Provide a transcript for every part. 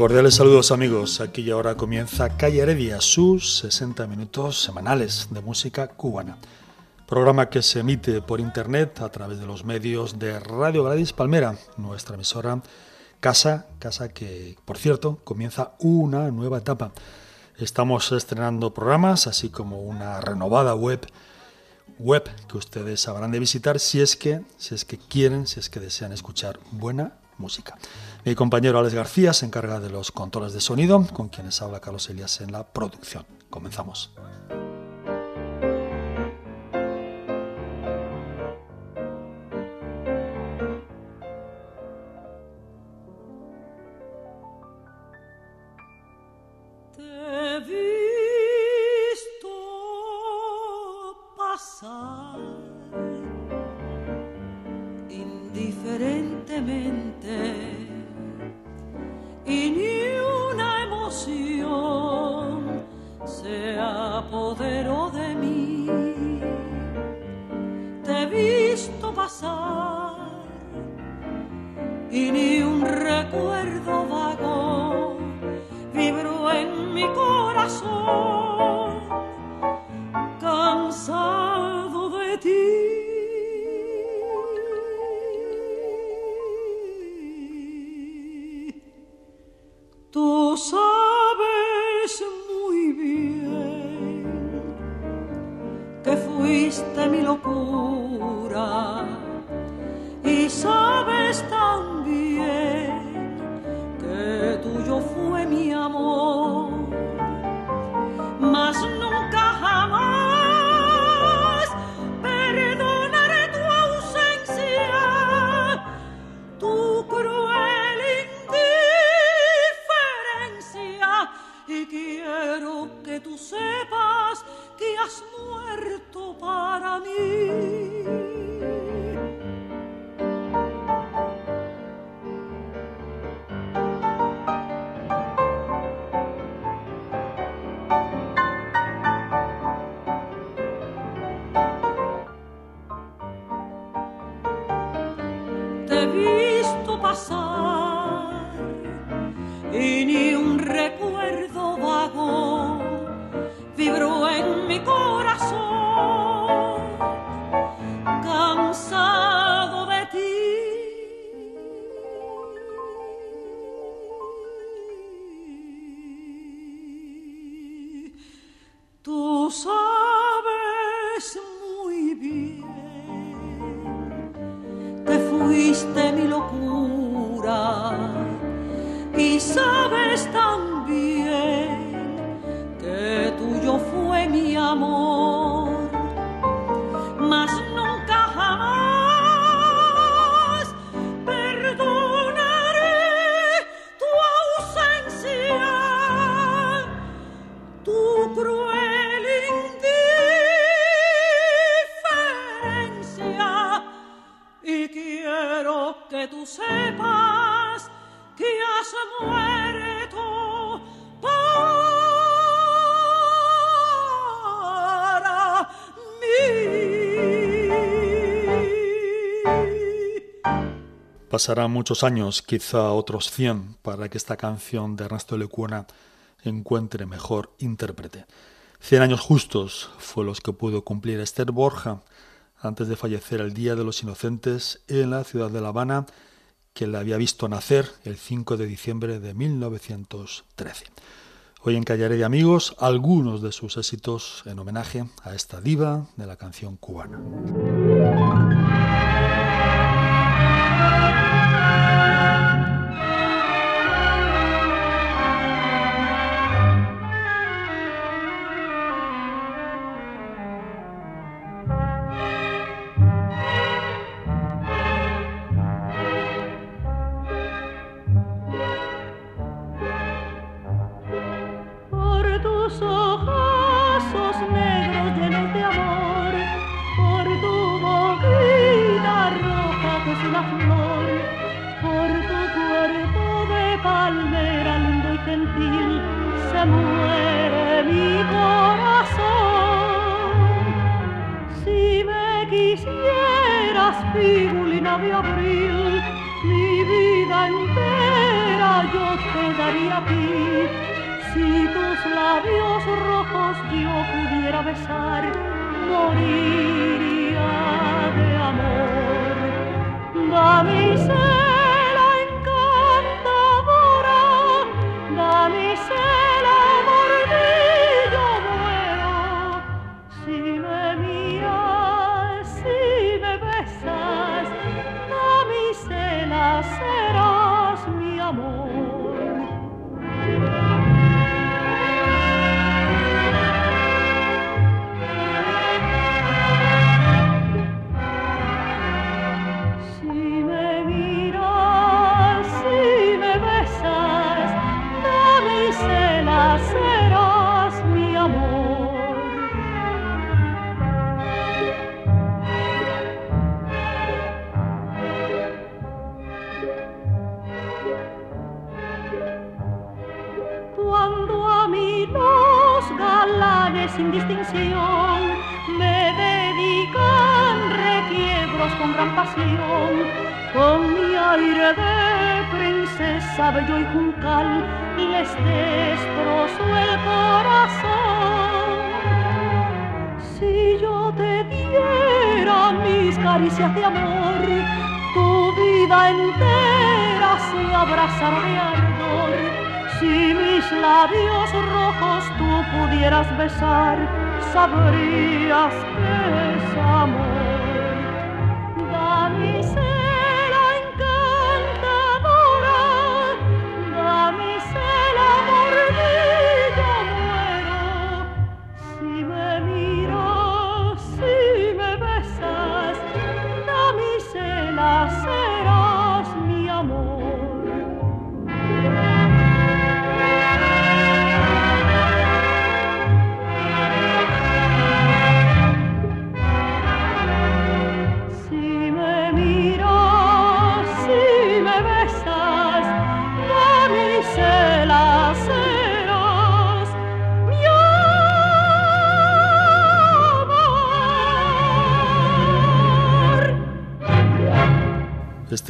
Cordiales saludos amigos, aquí y ahora comienza Calle Heredia, sus 60 minutos semanales de música cubana. Programa que se emite por internet a través de los medios de Radio Gladys Palmera, nuestra emisora Casa, casa que por cierto comienza una nueva etapa. Estamos estrenando programas, así como una renovada web, web que ustedes habrán de visitar si es que, si es que quieren, si es que desean escuchar buena música. Mi compañero Alex García se encarga de los controles de sonido, con quienes habla Carlos Elias en la producción. Comenzamos. Pasarán muchos años, quizá otros 100, para que esta canción de Ernesto Lecuona encuentre mejor intérprete. Cien años justos fue los que pudo cumplir Esther Borja antes de fallecer el Día de los Inocentes en la ciudad de La Habana, que la había visto nacer el 5 de diciembre de 1913. Hoy en Callaré de Amigos, algunos de sus éxitos en homenaje a esta diva de la canción cubana.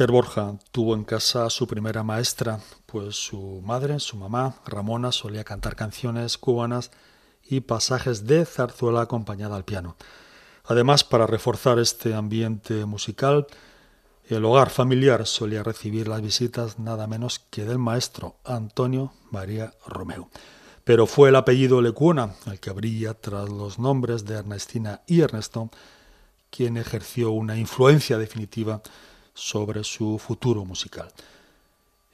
Esther Borja tuvo en casa a su primera maestra, pues su madre, su mamá, Ramona, solía cantar canciones cubanas y pasajes de zarzuela acompañada al piano. Además, para reforzar este ambiente musical, el hogar familiar solía recibir las visitas nada menos que del maestro Antonio María Romeo. Pero fue el apellido Lecuona el que abría tras los nombres de Ernestina y Ernesto, quien ejerció una influencia definitiva sobre su futuro musical.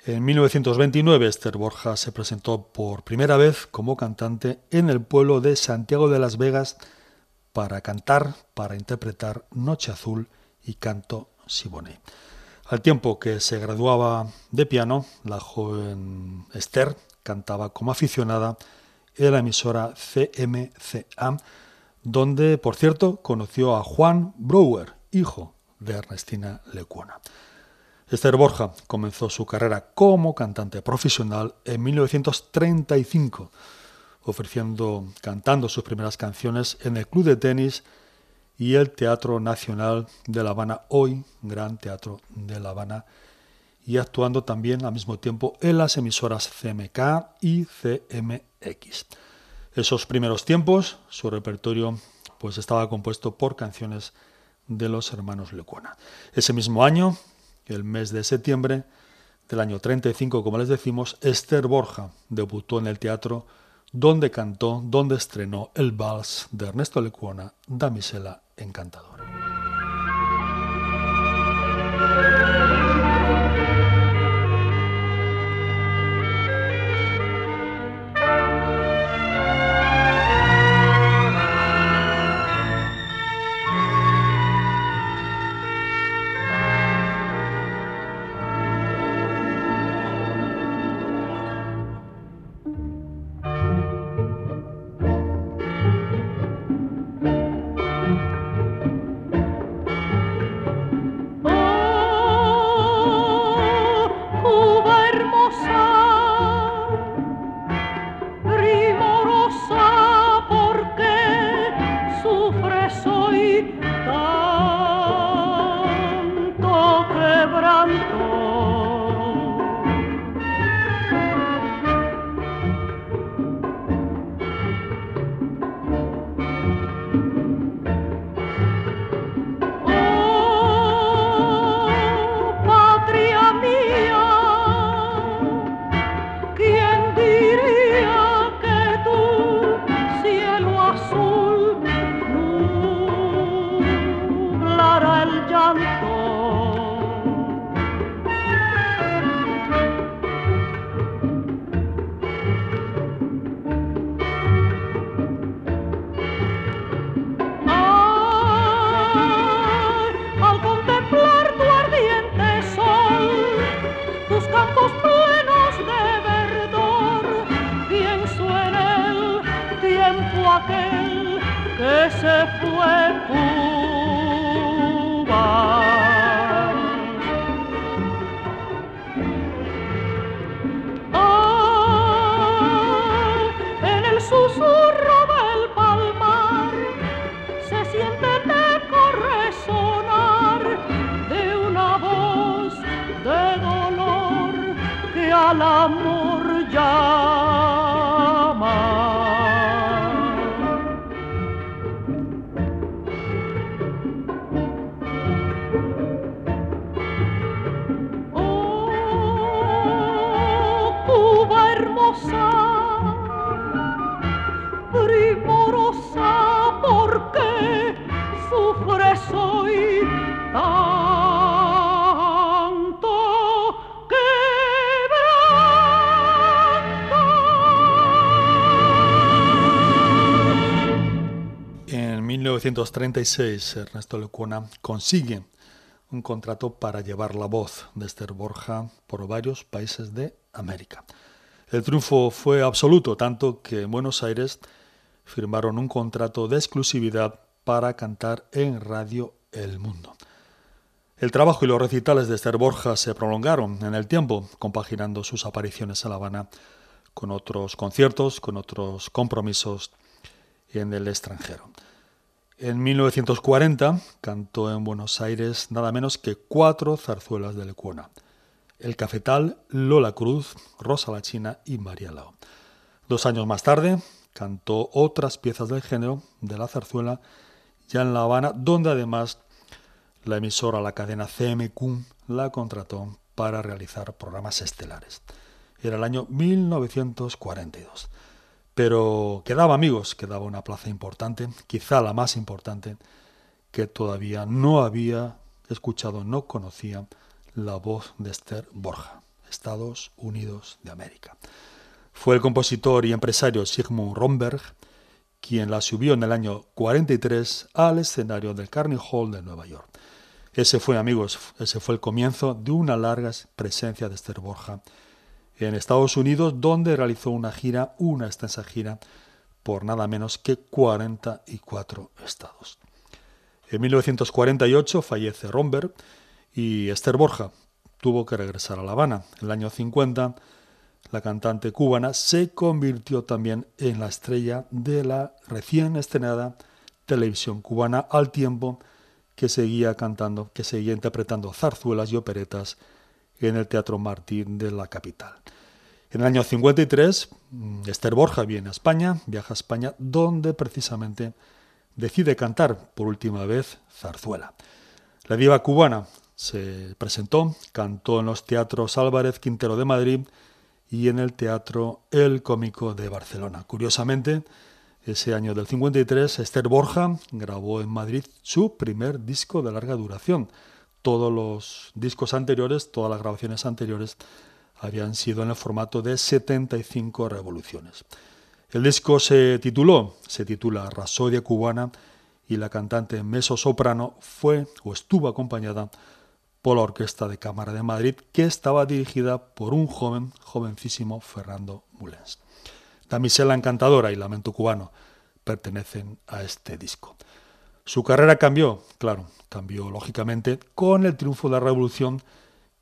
En 1929 Esther Borja se presentó por primera vez como cantante en el pueblo de Santiago de las Vegas para cantar, para interpretar Noche Azul y Canto Siboney. Al tiempo que se graduaba de piano, la joven Esther cantaba como aficionada en la emisora CMCA, donde, por cierto, conoció a Juan Brouwer, hijo de Ernestina Lecuona. Esther Borja comenzó su carrera como cantante profesional en 1935, ofreciendo, cantando sus primeras canciones en el Club de Tenis y el Teatro Nacional de La Habana, hoy Gran Teatro de La Habana, y actuando también al mismo tiempo en las emisoras CMK y CMX. Esos primeros tiempos, su repertorio pues estaba compuesto por canciones de los hermanos Lecuona. Ese mismo año, el mes de septiembre del año 35, como les decimos, Esther Borja debutó en el teatro donde cantó, donde estrenó el vals de Ernesto Lecuona, Damisela Encantadora. 1936, Ernesto Lecuona consigue un contrato para llevar la voz de Esther Borja por varios países de América. El triunfo fue absoluto, tanto que en Buenos Aires firmaron un contrato de exclusividad para cantar en Radio El Mundo. El trabajo y los recitales de Esther Borja se prolongaron en el tiempo, compaginando sus apariciones en La Habana con otros conciertos, con otros compromisos en el extranjero. En 1940 cantó en Buenos Aires nada menos que cuatro zarzuelas de Lecuona. El Cafetal, Lola Cruz, Rosa la China y María Lao. Dos años más tarde cantó otras piezas del género de la zarzuela ya en La Habana, donde además la emisora, la cadena CMQ, la contrató para realizar programas estelares. Era el año 1942. Pero quedaba, amigos, quedaba una plaza importante, quizá la más importante, que todavía no había escuchado, no conocía la voz de Esther Borja, Estados Unidos de América. Fue el compositor y empresario Sigmund Romberg quien la subió en el año 43 al escenario del Carnegie Hall de Nueva York. Ese fue, amigos, ese fue el comienzo de una larga presencia de Esther Borja en Estados Unidos, donde realizó una gira, una extensa gira, por nada menos que 44 estados. En 1948 fallece Romberg y Esther Borja tuvo que regresar a La Habana. En el año 50, la cantante cubana se convirtió también en la estrella de la recién estrenada televisión cubana al tiempo que seguía cantando, que seguía interpretando zarzuelas y operetas en el Teatro Martín de la capital. En el año 53, mm, Esther Borja viene a España, viaja a España, donde precisamente decide cantar por última vez zarzuela. La diva cubana se presentó, cantó en los teatros Álvarez Quintero de Madrid y en el teatro El Cómico de Barcelona. Curiosamente, ese año del 53, Esther Borja grabó en Madrid su primer disco de larga duración, todos los discos anteriores, todas las grabaciones anteriores habían sido en el formato de 75 revoluciones. El disco se tituló, se titula Rasodia cubana y la cantante meso soprano fue o estuvo acompañada por la Orquesta de Cámara de Madrid que estaba dirigida por un joven, jovencísimo Fernando Mulens. Damisela Encantadora y Lamento Cubano pertenecen a este disco. Su carrera cambió, claro, cambió lógicamente con el triunfo de la Revolución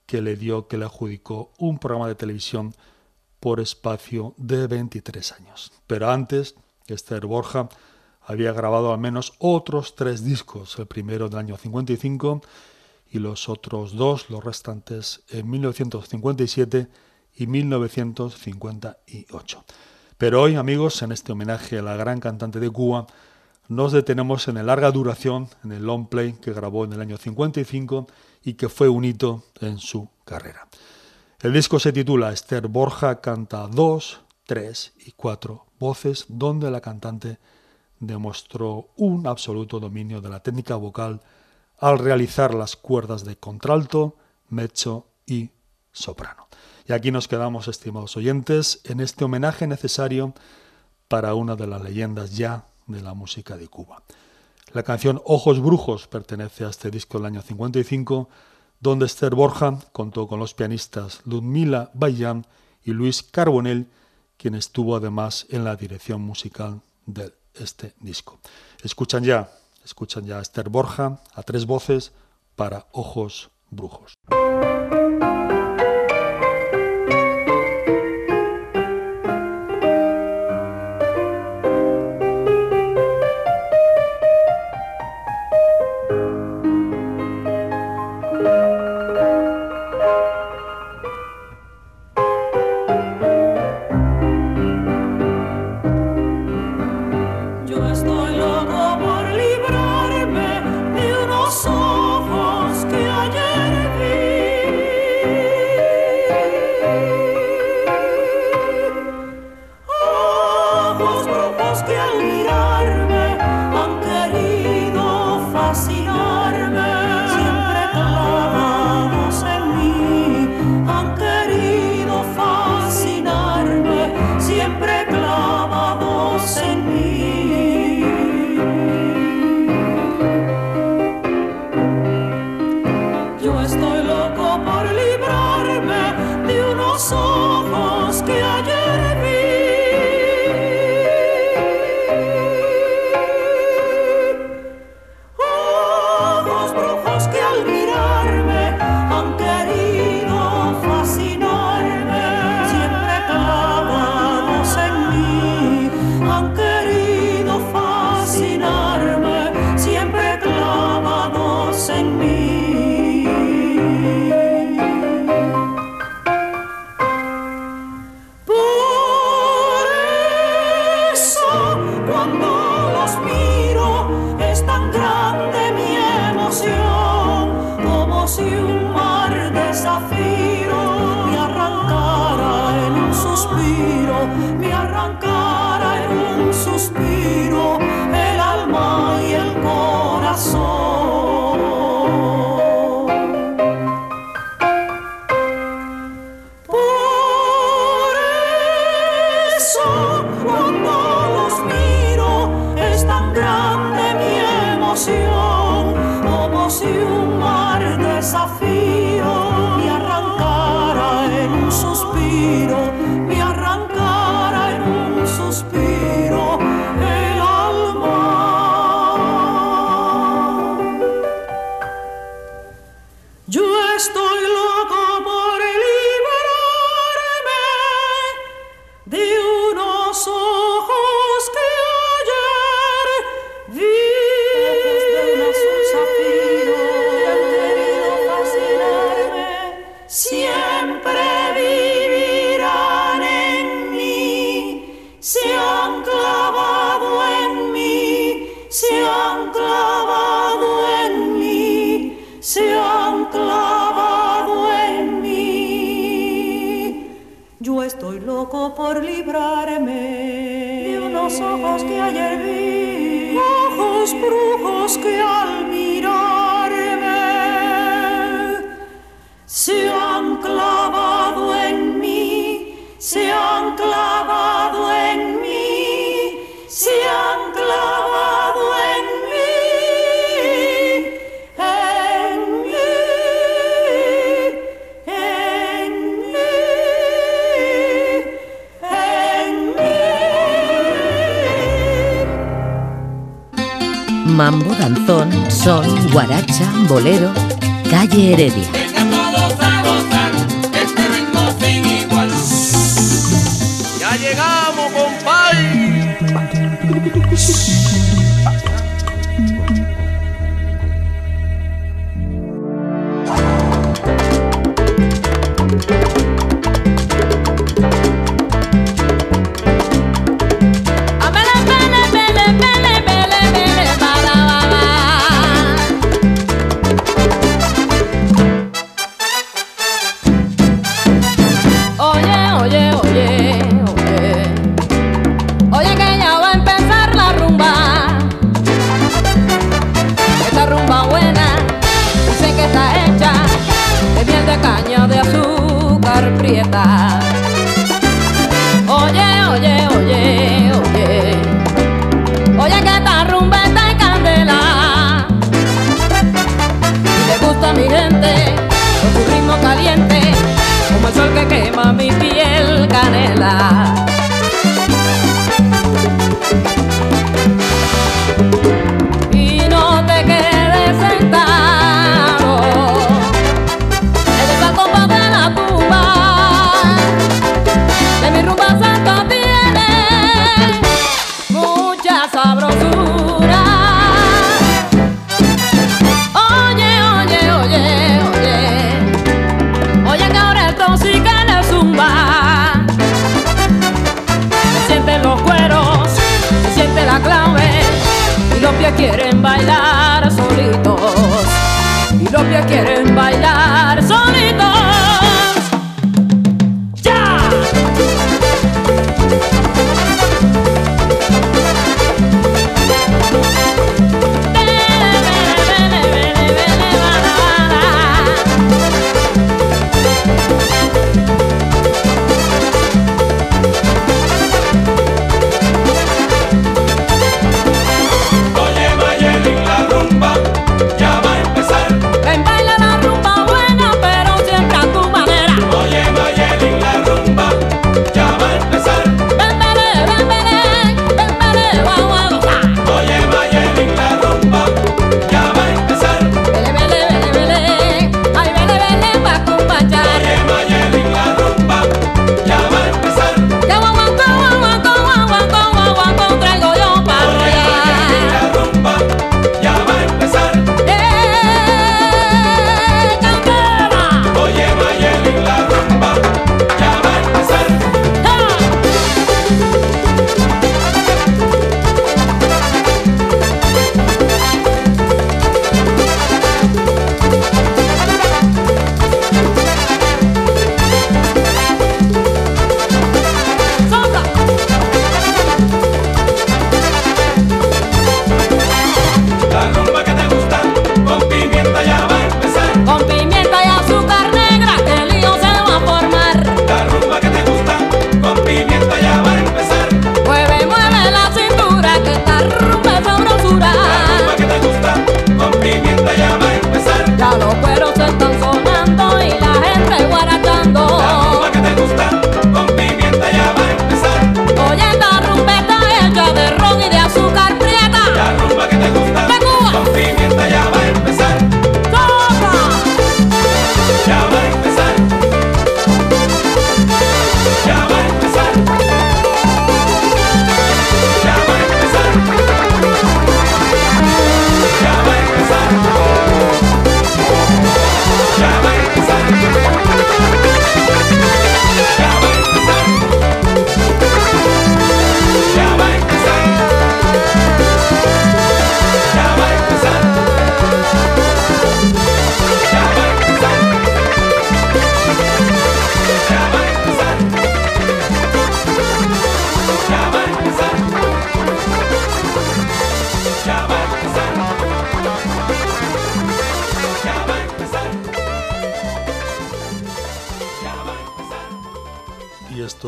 que le dio, que le adjudicó un programa de televisión por espacio de 23 años. Pero antes, Esther Borja había grabado al menos otros tres discos, el primero del año 55 y los otros dos, los restantes, en 1957 y 1958. Pero hoy, amigos, en este homenaje a la gran cantante de Cuba, nos detenemos en el larga duración, en el long play que grabó en el año 55 y que fue un hito en su carrera. El disco se titula Esther Borja canta dos, tres y cuatro voces, donde la cantante demostró un absoluto dominio de la técnica vocal al realizar las cuerdas de contralto, mezzo y soprano. Y aquí nos quedamos, estimados oyentes, en este homenaje necesario para una de las leyendas ya de la música de Cuba. La canción Ojos Brujos pertenece a este disco del año 55, donde Esther Borja contó con los pianistas Ludmila Bayan y Luis Carbonell, quien estuvo además en la dirección musical de este disco. Escuchan ya, escuchan ya a Esther Borja a tres voces para Ojos Brujos. Mambo, Heredia.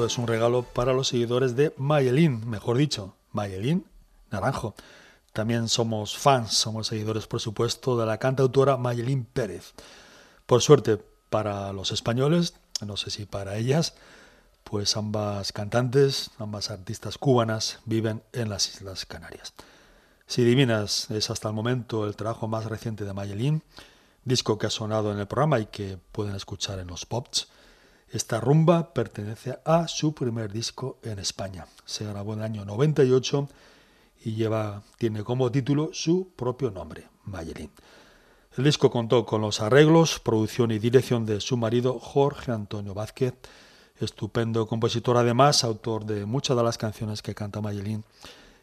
Es un regalo para los seguidores de Mayelin, mejor dicho, Mayelin Naranjo. También somos fans, somos seguidores, por supuesto, de la cantautora Mayelin Pérez. Por suerte, para los españoles, no sé si para ellas, pues ambas cantantes, ambas artistas cubanas viven en las Islas Canarias. Si Divinas es hasta el momento el trabajo más reciente de Mayelin, disco que ha sonado en el programa y que pueden escuchar en los pops. Esta rumba pertenece a su primer disco en España. Se grabó en el año 98 y lleva, tiene como título su propio nombre, Mayelin. El disco contó con los arreglos, producción y dirección de su marido Jorge Antonio Vázquez, estupendo compositor además, autor de muchas de las canciones que canta Mayelin,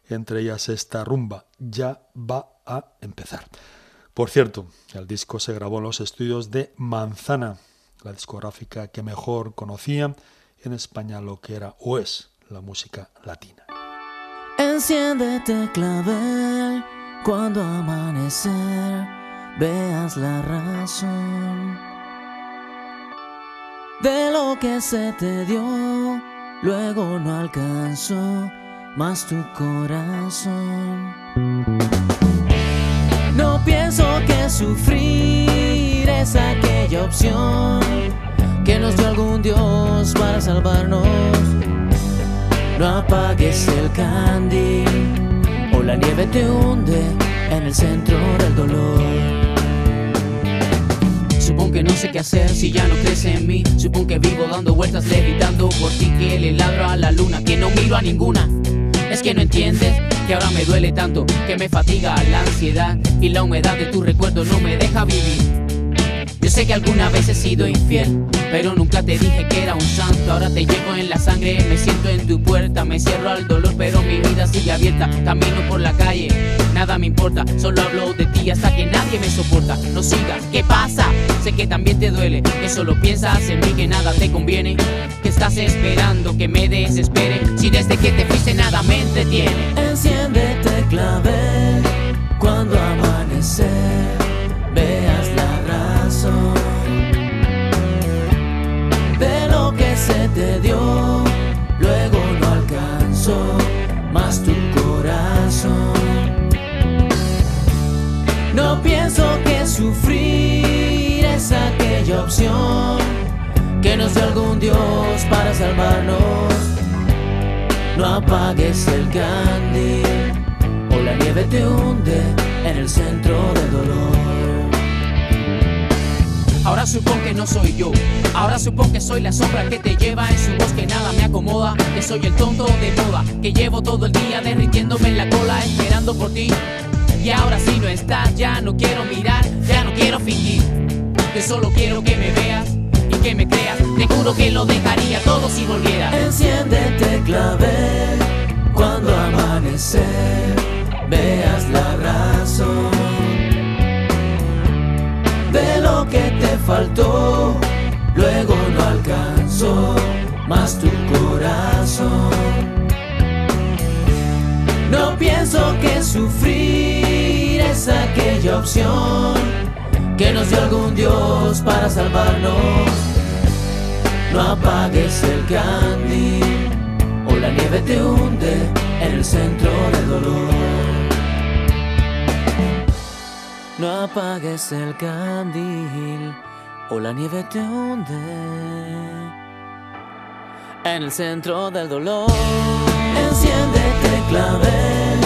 entre ellas esta rumba, ya va a empezar. Por cierto, el disco se grabó en los estudios de Manzana, la discográfica que mejor conocía en España lo que era o es la música latina. Enciéndete clavel cuando amanecer veas la razón de lo que se te dio. Luego no alcanzó más tu corazón. No pienso que sufrir es aquella opción que nos dio algún Dios para salvarnos. No apagues el candil o la nieve te hunde en el centro del dolor. Supongo que no sé qué hacer si ya no crees en mí. Supongo que vivo dando vueltas levitando por ti que le ladro a la luna, que no miro a ninguna. Es que no entiendes que ahora me duele tanto, que me fatiga la ansiedad y la humedad de tu recuerdo no me deja vivir. Yo sé que alguna vez he sido infiel, pero nunca te dije que era un santo. Ahora te llevo en la sangre, me siento en tu puerta, me cierro al dolor, pero mi vida sigue abierta. Camino por la calle, nada me importa, solo hablo de ti hasta que nadie me soporta. No sigas, ¿qué pasa? Sé que también te duele, que solo piensas en mí, que nada te conviene. Que estás esperando que me desespere, si desde que te fuiste nada me entretiene. Enciéndete clavel cuando amanecer que nos dio algún Dios para salvarnos. No apagues el candil o la nieve te hunde en el centro del dolor. Ahora supongo que no soy yo, ahora supongo que soy la sombra que te lleva en su voz que nada me acomoda, que soy el tonto de moda, que llevo todo el día derritiéndome en la cola esperando por ti. Y ahora si no estás, ya no quiero mirar, ya no quiero fingir, que solo quiero que me veas y que me creas, te juro que lo dejaría todo si volviera. Enciéndete clavel cuando amanecer veas la razón de lo que te faltó, luego no alcanzó más tu corazón. No pienso que sufrir es aquella opción que nos dio algún Dios para salvarnos. No apagues el candil o la nieve te hunde en el centro del dolor. No apagues el candil o la nieve te hunde en el centro del dolor. Enciéndete clavel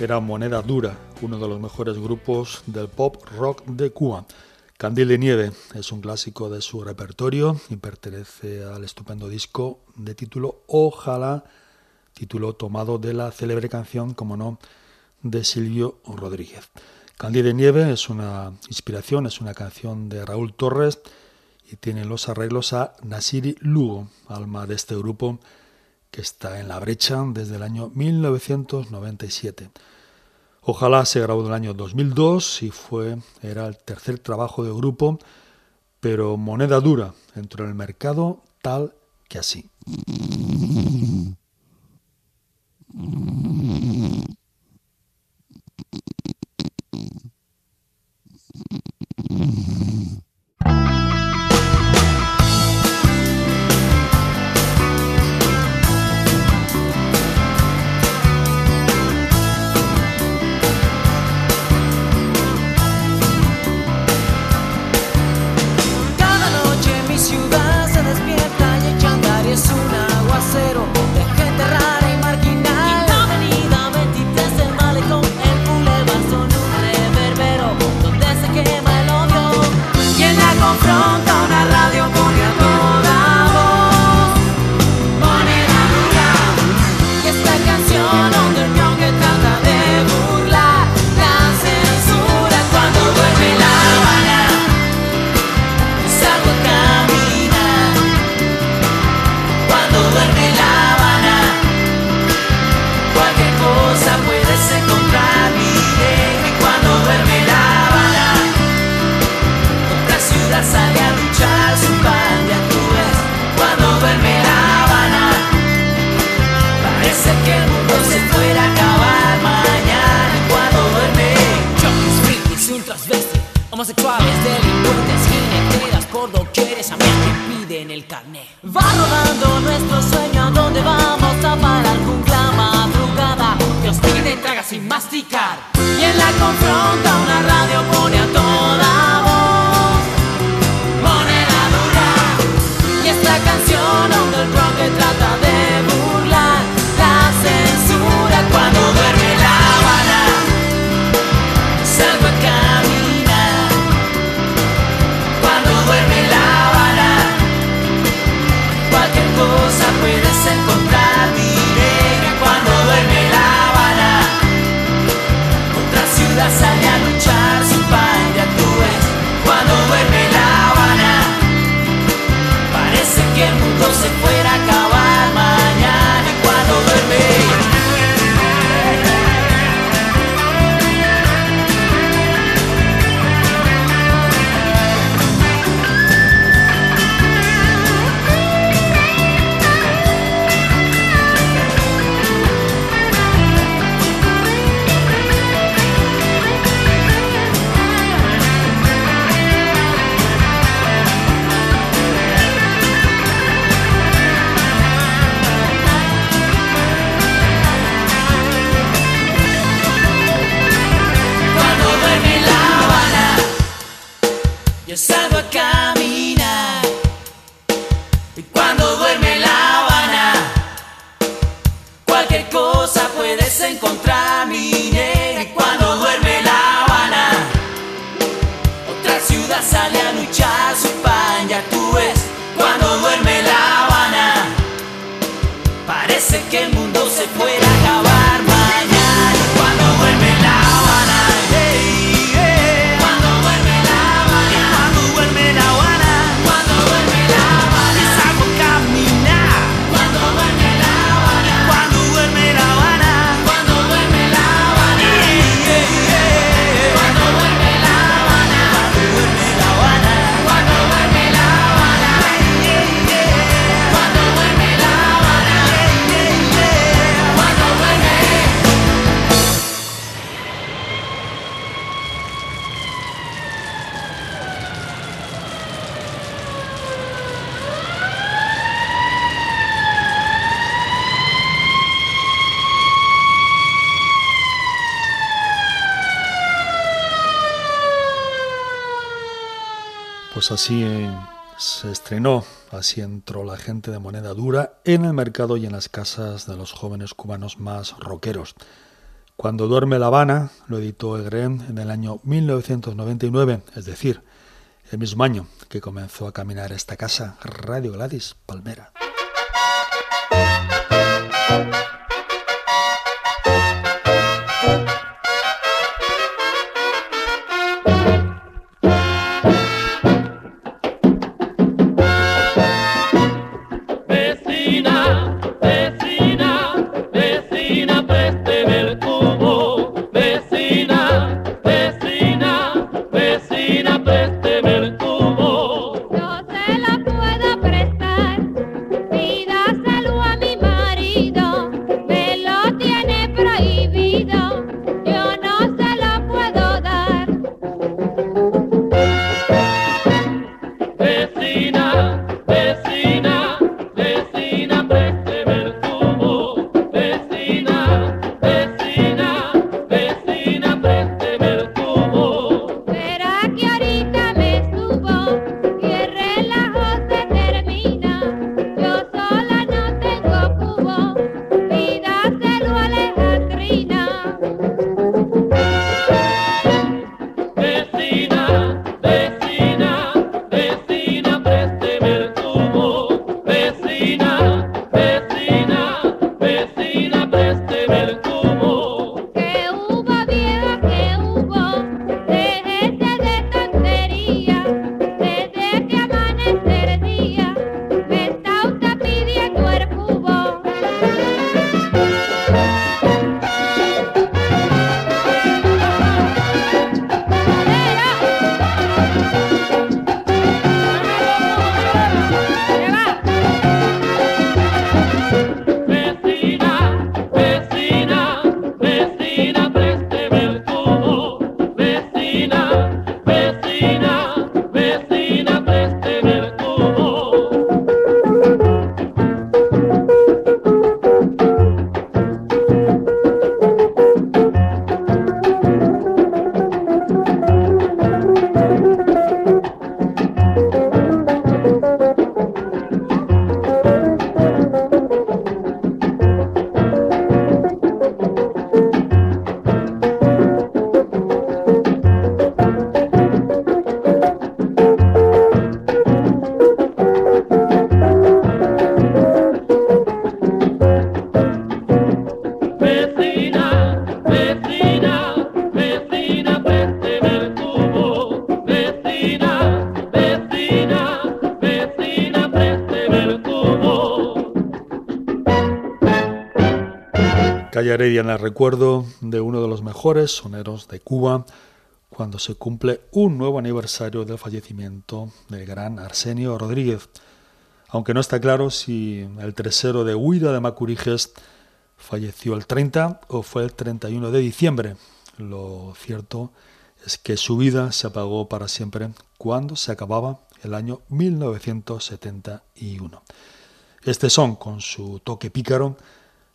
Era Moneda Dura, uno de los mejores grupos del pop rock de Cuba. Candil de Nieve es un clásico de su repertorio y pertenece al estupendo disco de título Ojalá, título tomado de la célebre canción, como no, de Silvio Rodríguez. Candil de Nieve es una inspiración, es una canción de Raúl Torres y tiene los arreglos a Nasiri Lugo, alma de este grupo que está en la brecha desde el año 1997. Ojalá se grabó en el año 2002 y fue era el tercer trabajo del grupo, pero moneda dura entró en el mercado tal que así. así eh, se estrenó, así entró la gente de moneda dura en el mercado y en las casas de los jóvenes cubanos más rockeros. Cuando duerme La Habana lo editó Egren en el año 1999, es decir, el mismo año que comenzó a caminar esta casa, Radio Gladys Palmera. Calle Heredia en el recuerdo de uno de los mejores soneros de Cuba cuando se cumple un nuevo aniversario del fallecimiento del gran Arsenio Rodríguez. Aunque no está claro si el tercero de Huira de Macuriges falleció el 30 o fue el 31 de diciembre. Lo cierto es que su vida se apagó para siempre cuando se acababa el año 1971. Este son, con su toque pícaro,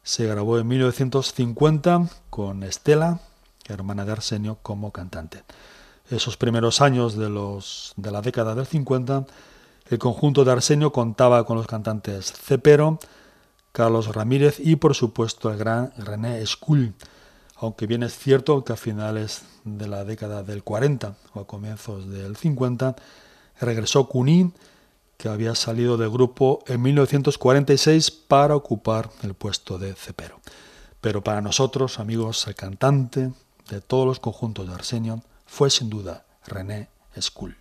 se grabó en 1950 con Estela, hermana de Arsenio, como cantante. Esos primeros años de, los, de la década del 50, el conjunto de Arsenio contaba con los cantantes Cepero, Carlos Ramírez y por supuesto el gran René Skull, aunque bien es cierto que a finales de la década del 40 o a comienzos del 50 regresó Cuní que había salido del grupo en 1946 para ocupar el puesto de cepero. Pero para nosotros, amigos, el cantante de todos los conjuntos de Arsenio fue sin duda René Skull.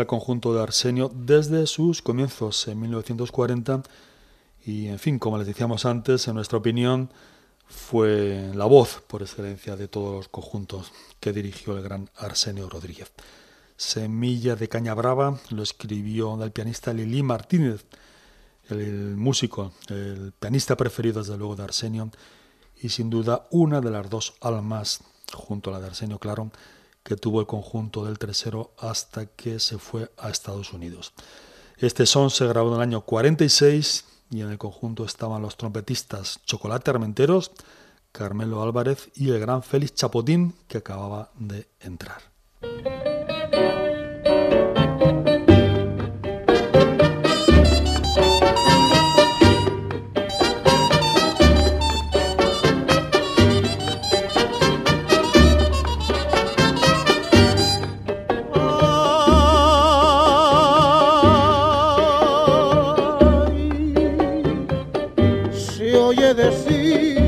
Al conjunto de Arsenio desde sus comienzos en 1940 y, en fin, como les decíamos antes, en nuestra opinión, fue la voz por excelencia de todos los conjuntos que dirigió el gran Arsenio Rodríguez. Semilla de Caña Brava lo escribió el pianista Lili Martínez, el músico, el pianista preferido desde luego de Arsenio y sin duda una de las dos almas, junto a la de Arsenio, claro, que tuvo el conjunto del tercero hasta que se fue a Estados Unidos. Este son se grabó en el año 46 y en el conjunto estaban los trompetistas Chocolate Armenteros, Carmelo Álvarez y el gran Félix Chapotín que acababa de entrar. Se oye decir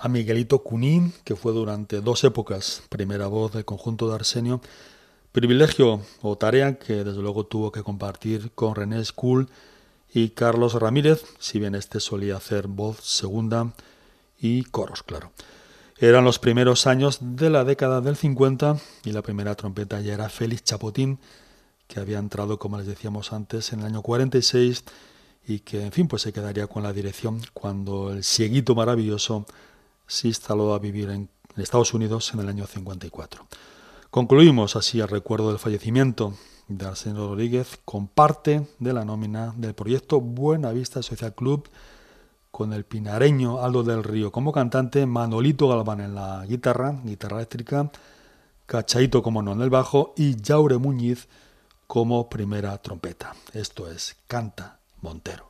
a Miguelito Cunín, que fue durante dos épocas primera voz del conjunto de Arsenio, privilegio o tarea que desde luego tuvo que compartir con René School y Carlos Ramírez, si bien este solía hacer voz segunda y coros, claro. Eran los primeros años de la década del 50 y la primera trompeta ya era Félix Chapotín, que había entrado, como les decíamos antes, en el año 46 y que, en fin, pues se quedaría con la dirección cuando el cieguito maravilloso se instaló a vivir en Estados Unidos en el año 54. Concluimos así el recuerdo del fallecimiento de Arsenio Rodríguez con parte de la nómina del proyecto Buena Vista Social Club con el pinareño Aldo del Río como cantante, Manolito Galván en la guitarra, guitarra eléctrica, Cachaito como no en el bajo y Jaure Muñiz como primera trompeta. Esto es Canta. Montero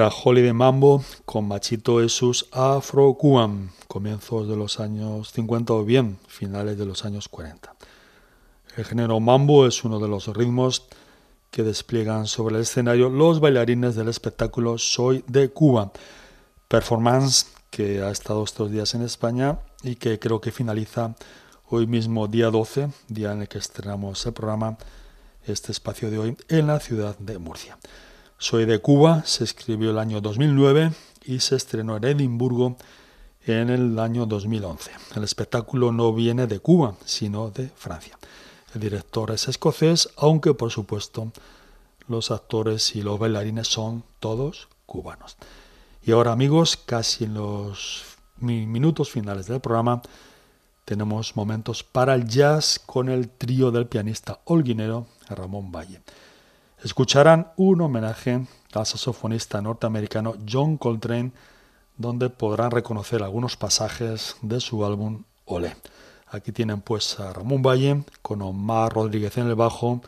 Era Holiday Mambo con Machito Jesús Afro Cuban, comienzos de los años 50 o bien finales de los años 40. El género mambo es uno de los ritmos que despliegan sobre el escenario los bailarines del espectáculo Soy de Cuba, performance que ha estado estos días en España y que creo que finaliza hoy mismo día 12, día en el que estrenamos el programa, este espacio de hoy en la ciudad de Murcia. Soy de Cuba se escribió el año 2009 y se estrenó en Edimburgo en el año 2011. El espectáculo no viene de Cuba, sino de Francia. El director es escocés, aunque por supuesto los actores y los bailarines son todos cubanos. Y ahora amigos, casi en los minutos finales del programa, tenemos momentos para el jazz con el trío del pianista holguinero Ramón Valle escucharán un homenaje al saxofonista norteamericano John Coltrane, donde podrán reconocer algunos pasajes de su álbum Olé. Aquí tienen pues a Ramón Valle con Omar Rodríguez en el bajo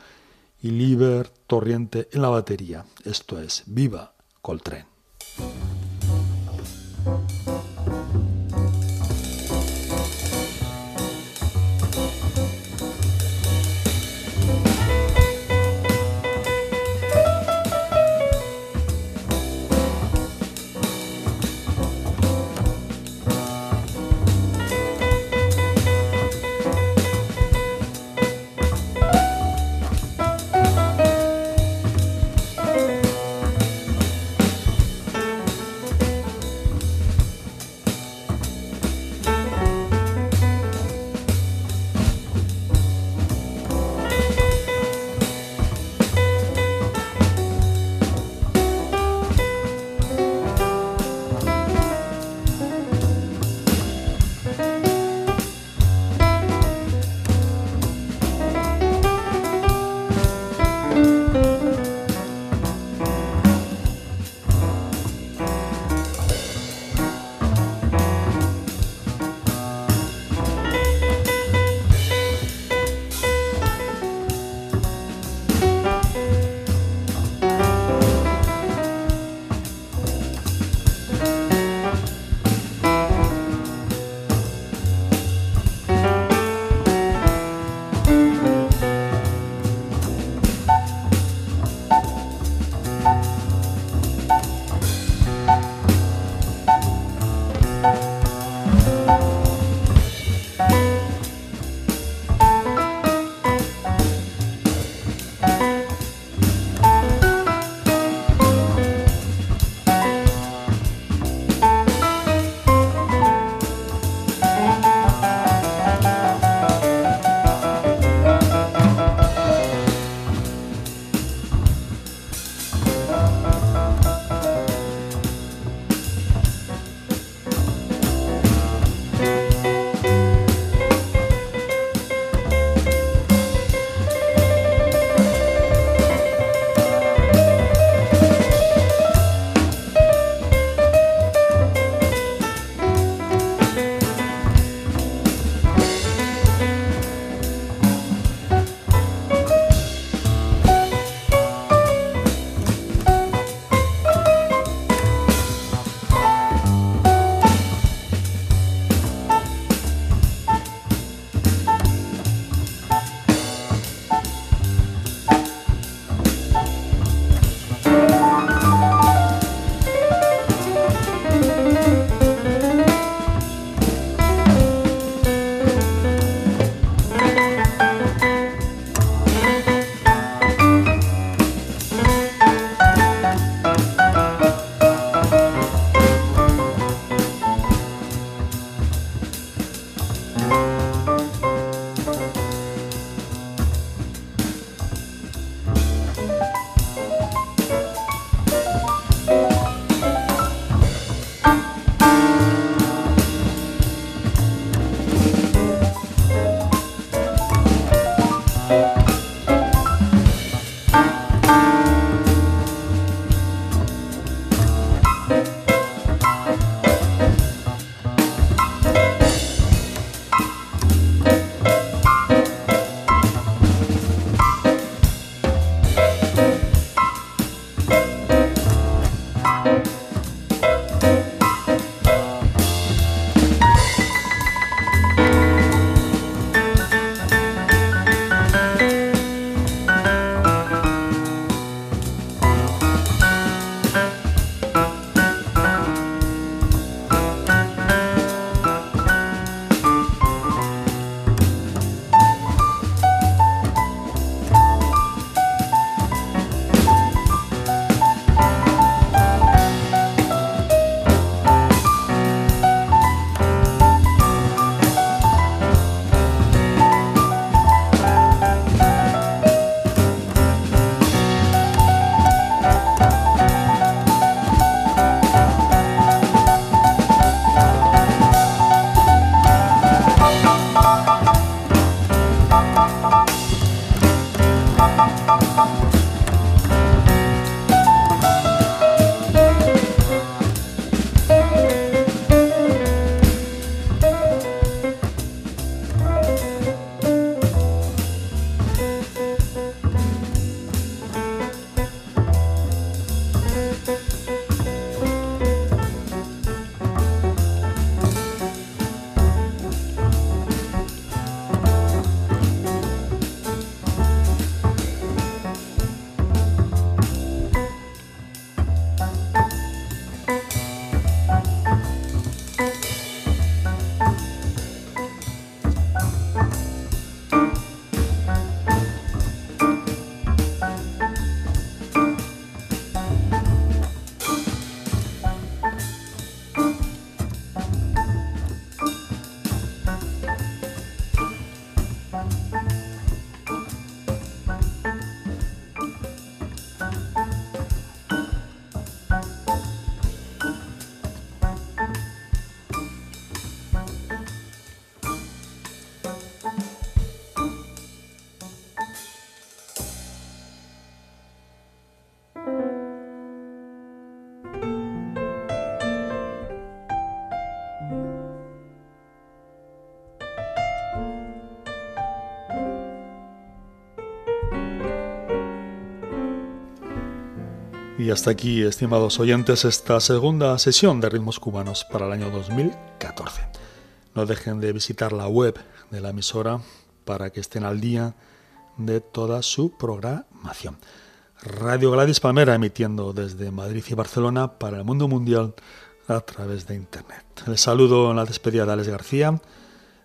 y Liber Torriente en la batería. Esto es Viva Coltrane. Y hasta aquí, estimados oyentes, esta segunda sesión de ritmos cubanos para el año 2014. No dejen de visitar la web de la emisora para que estén al día de toda su programación. Radio Gladys Palmera emitiendo desde Madrid y Barcelona para el mundo mundial a través de internet. El saludo en la despedida de Alex García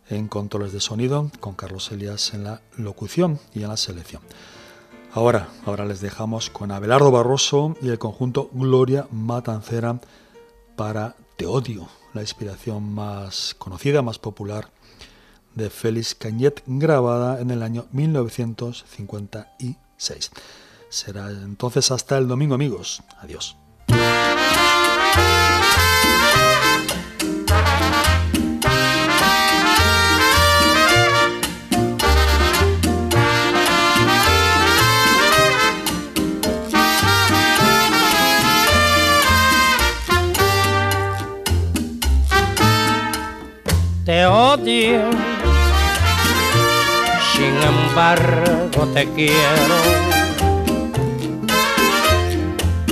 en controles de sonido, con Carlos Elias en la locución y en la selección. Ahora, ahora les dejamos con Abelardo Barroso y el conjunto Gloria Matancera para Te odio, la inspiración más conocida, más popular de Félix Cañet, grabada en el año 1956. Será entonces hasta el domingo, amigos. Adiós. Te odio, sin embargo te quiero.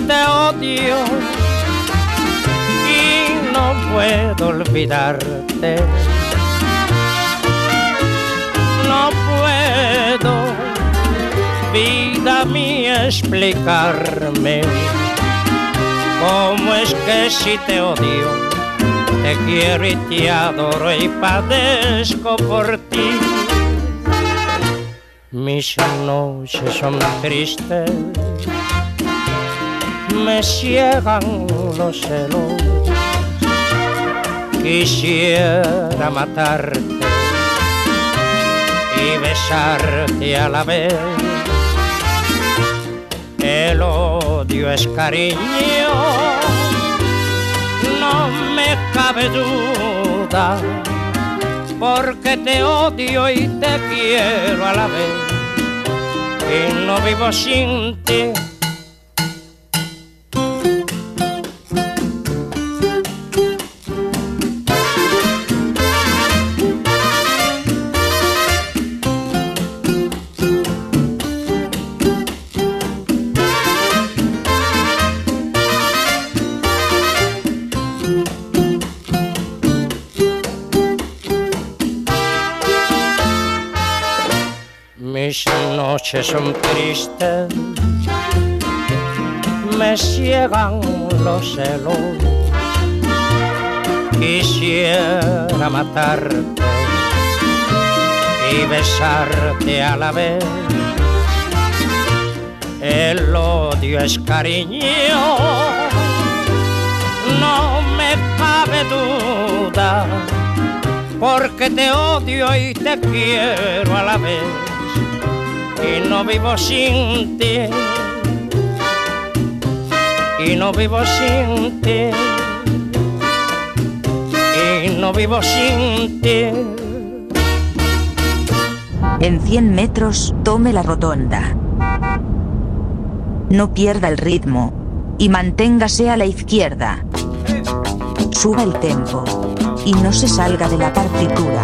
Te odio y no puedo olvidarte. No puedo, vida mía, explicarme cómo es que si te odio te quiero y te adoro y padezco por ti. Mis noches son tristes, me ciegan los celos. Quisiera matarte y besarte a la vez. El odio es cariño duda, porque te odio y te quiero a la vez, y no vivo sin ti. Noches son tristes, me ciegan los celos. Quisiera matarte y besarte a la vez. El odio es cariño, no me cabe duda, porque te odio y te quiero a la vez y no vivo sin ti. Y no vivo sin ti. Y no vivo sin ti. En 100 metros, tome la rotonda. No pierda el ritmo. Y manténgase a la izquierda. Suba el tempo. Y no se salga de la partitura.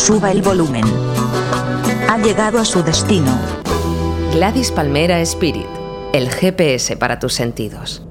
Suba el volumen. Ha llegado a su destino. Gladys Palmera Spirit, el GPS para tus sentidos.